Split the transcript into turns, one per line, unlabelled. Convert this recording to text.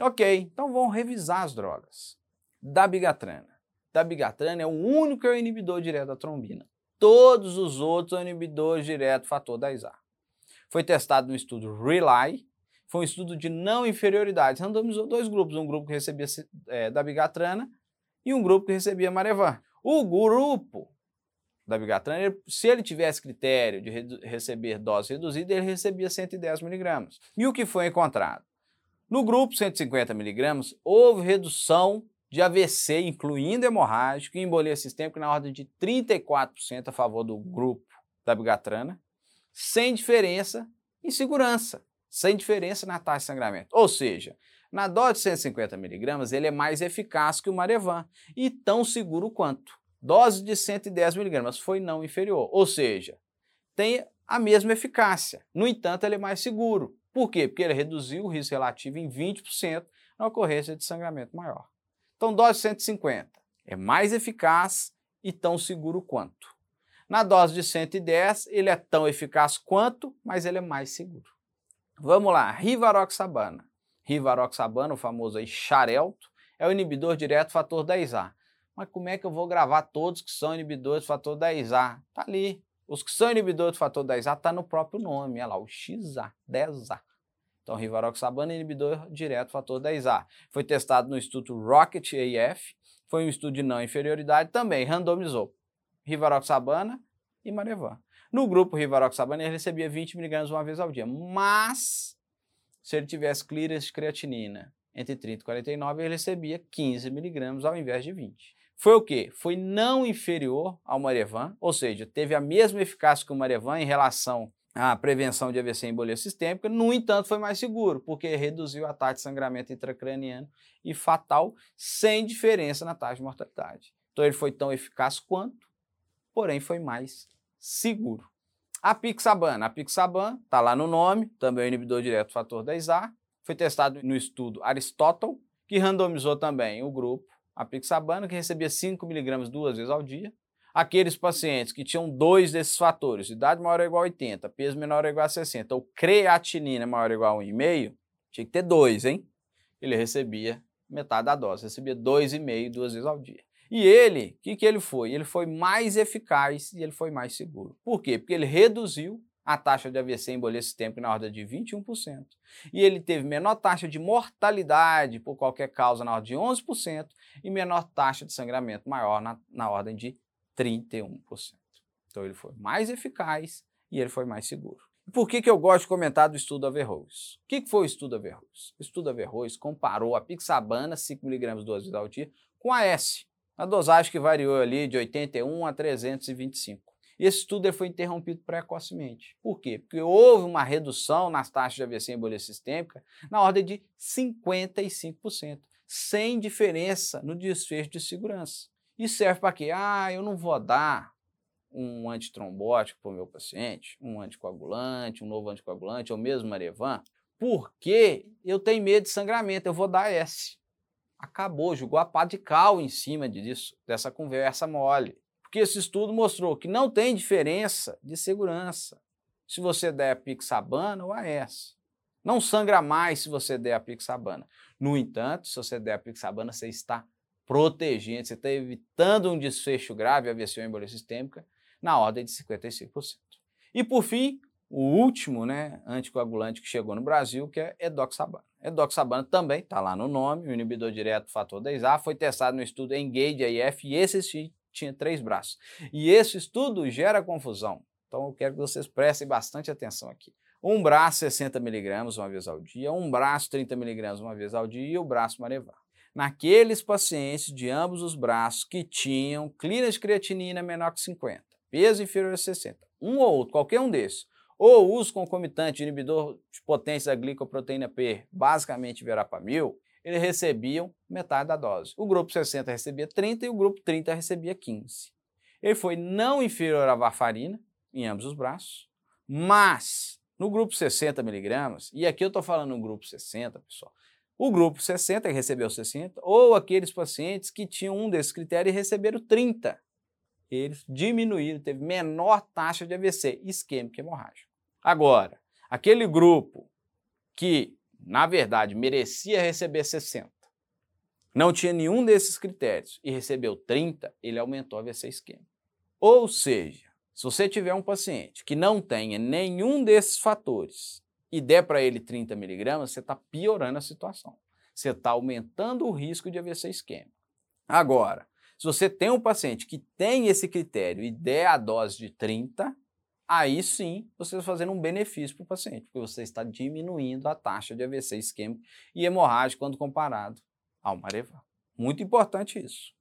Ok, então vamos revisar as drogas. Dabigatrana. Dabigatrana é o único que é o inibidor direto da trombina. Todos os outros são inibidores direto fator 10A. Foi testado no estudo RELY, foi um estudo de não inferioridade. Randomizou dois grupos, um grupo que recebia é, dabigatrana e um grupo que recebia Marevan. O grupo da bigatrana, se ele tivesse critério de receber dose reduzida, ele recebia 110 miligramas. E o que foi encontrado? No grupo 150 miligramas, houve redução de AVC, incluindo hemorrágico e embolia sistêmica, na ordem de 34% a favor do grupo da bigatrana, sem diferença em segurança, sem diferença na taxa de sangramento. Ou seja, na dose de 150 miligramas, ele é mais eficaz que o Marevan e tão seguro quanto. Dose de 110 miligramas foi não inferior, ou seja, tem a mesma eficácia. No entanto, ele é mais seguro. Por quê? Porque ele reduziu o risco relativo em 20% na ocorrência de sangramento maior. Então, dose 150 é mais eficaz e tão seguro quanto. Na dose de 110, ele é tão eficaz quanto, mas ele é mais seguro. Vamos lá, rivaroxabana. Rivaroxabana, o famoso aí xarelto, é o inibidor direto fator 10A. Mas como é que eu vou gravar todos que são inibidores do fator 10A? Tá ali. Os que são inibidores do fator 10A tá no próprio nome, olha lá, o XA, 10A. Então, rivaroxabana é inibidor direto fator 10A. Foi testado no Instituto Rocket AF, foi um estudo de não inferioridade, também randomizou rivaroxabana e Marevan. No grupo rivaroxabana ele recebia 20 mg uma vez ao dia, mas se ele tivesse clearance de creatinina entre 30 e 49, ele recebia 15 mg ao invés de 20. Foi o quê? Foi não inferior ao Marevan, ou seja, teve a mesma eficácia que o Marevan em relação a prevenção de AVC e embolia sistêmica, no entanto, foi mais seguro, porque reduziu a taxa de sangramento intracraniano e fatal, sem diferença na taxa de mortalidade. Então, ele foi tão eficaz quanto, porém, foi mais seguro. A pixaban, a pixaban está lá no nome, também é um inibidor direto do fator 10A, foi testado no estudo Aristotle, que randomizou também o grupo a pixabana, que recebia 5mg duas vezes ao dia, aqueles pacientes que tinham dois desses fatores, idade maior ou igual a 80, peso menor ou igual a 60, ou creatinina maior ou igual a 1,5, tinha que ter dois, hein? Ele recebia metade da dose, recebia 2,5 duas vezes ao dia. E ele, o que, que ele foi? Ele foi mais eficaz e ele foi mais seguro. Por quê? Porque ele reduziu a taxa de AVC embolia sistêmica na ordem de 21%. E ele teve menor taxa de mortalidade por qualquer causa na ordem de 11% e menor taxa de sangramento maior na, na ordem de 31%. Então ele foi mais eficaz e ele foi mais seguro. Por que, que eu gosto de comentar do estudo Averroes? O que, que foi o estudo Averroes? O estudo Averroes comparou a pixabana, 5mg duas vezes ao dia, com a S, a dosagem que variou ali de 81 a 325. E esse estudo foi interrompido precocemente. Por quê? Porque houve uma redução nas taxas de AVC e embolia sistêmica na ordem de 55%, sem diferença no desfecho de segurança. Isso serve para quê? Ah, eu não vou dar um antitrombótico para o meu paciente, um anticoagulante, um novo anticoagulante, ou mesmo Marevan, porque eu tenho medo de sangramento, eu vou dar S. Acabou, jogou a pá de cal em cima disso, dessa conversa mole. Porque esse estudo mostrou que não tem diferença de segurança se você der a pixabana ou a S. Não sangra mais se você der a pixabana. No entanto, se você der a pixabana, você está protegendo, você está evitando um desfecho grave, AVC ou embolia sistêmica, na ordem de 55%. E por fim, o último né, anticoagulante que chegou no Brasil, que é edoxabana. Edoxabana também está lá no nome, o inibidor direto do fator 10A, foi testado no estudo Engage AF e esse tinha três braços. E esse estudo gera confusão. Então eu quero que vocês prestem bastante atenção aqui. Um braço 60mg uma vez ao dia, um braço 30mg uma vez ao dia e o braço Marevar naqueles pacientes de ambos os braços que tinham clínica de creatinina menor que 50, peso inferior a 60, um ou outro, qualquer um desses, ou uso concomitante de inibidor de potência da glicoproteína P, basicamente verapamil, eles recebiam metade da dose. O grupo 60 recebia 30 e o grupo 30 recebia 15. Ele foi não inferior à varfarina em ambos os braços, mas no grupo 60 miligramas, e aqui eu estou falando no grupo 60, pessoal, o grupo 60, que recebeu 60, ou aqueles pacientes que tinham um desses critérios e receberam 30. Eles diminuíram, teve menor taxa de AVC, isquêmico hemorrágico. Agora, aquele grupo que na verdade, merecia receber 60, não tinha nenhum desses critérios e recebeu 30, ele aumentou a AVC isquêmico. Ou seja, se você tiver um paciente que não tenha nenhum desses fatores e der para ele 30 miligramas, você está piorando a situação. Você está aumentando o risco de AVC isquêmico. Agora, se você tem um paciente que tem esse critério e der a dose de 30, aí sim você está fazendo um benefício para o paciente, porque você está diminuindo a taxa de AVC isquêmico e hemorrágico quando comparado ao Marevan. Muito importante isso.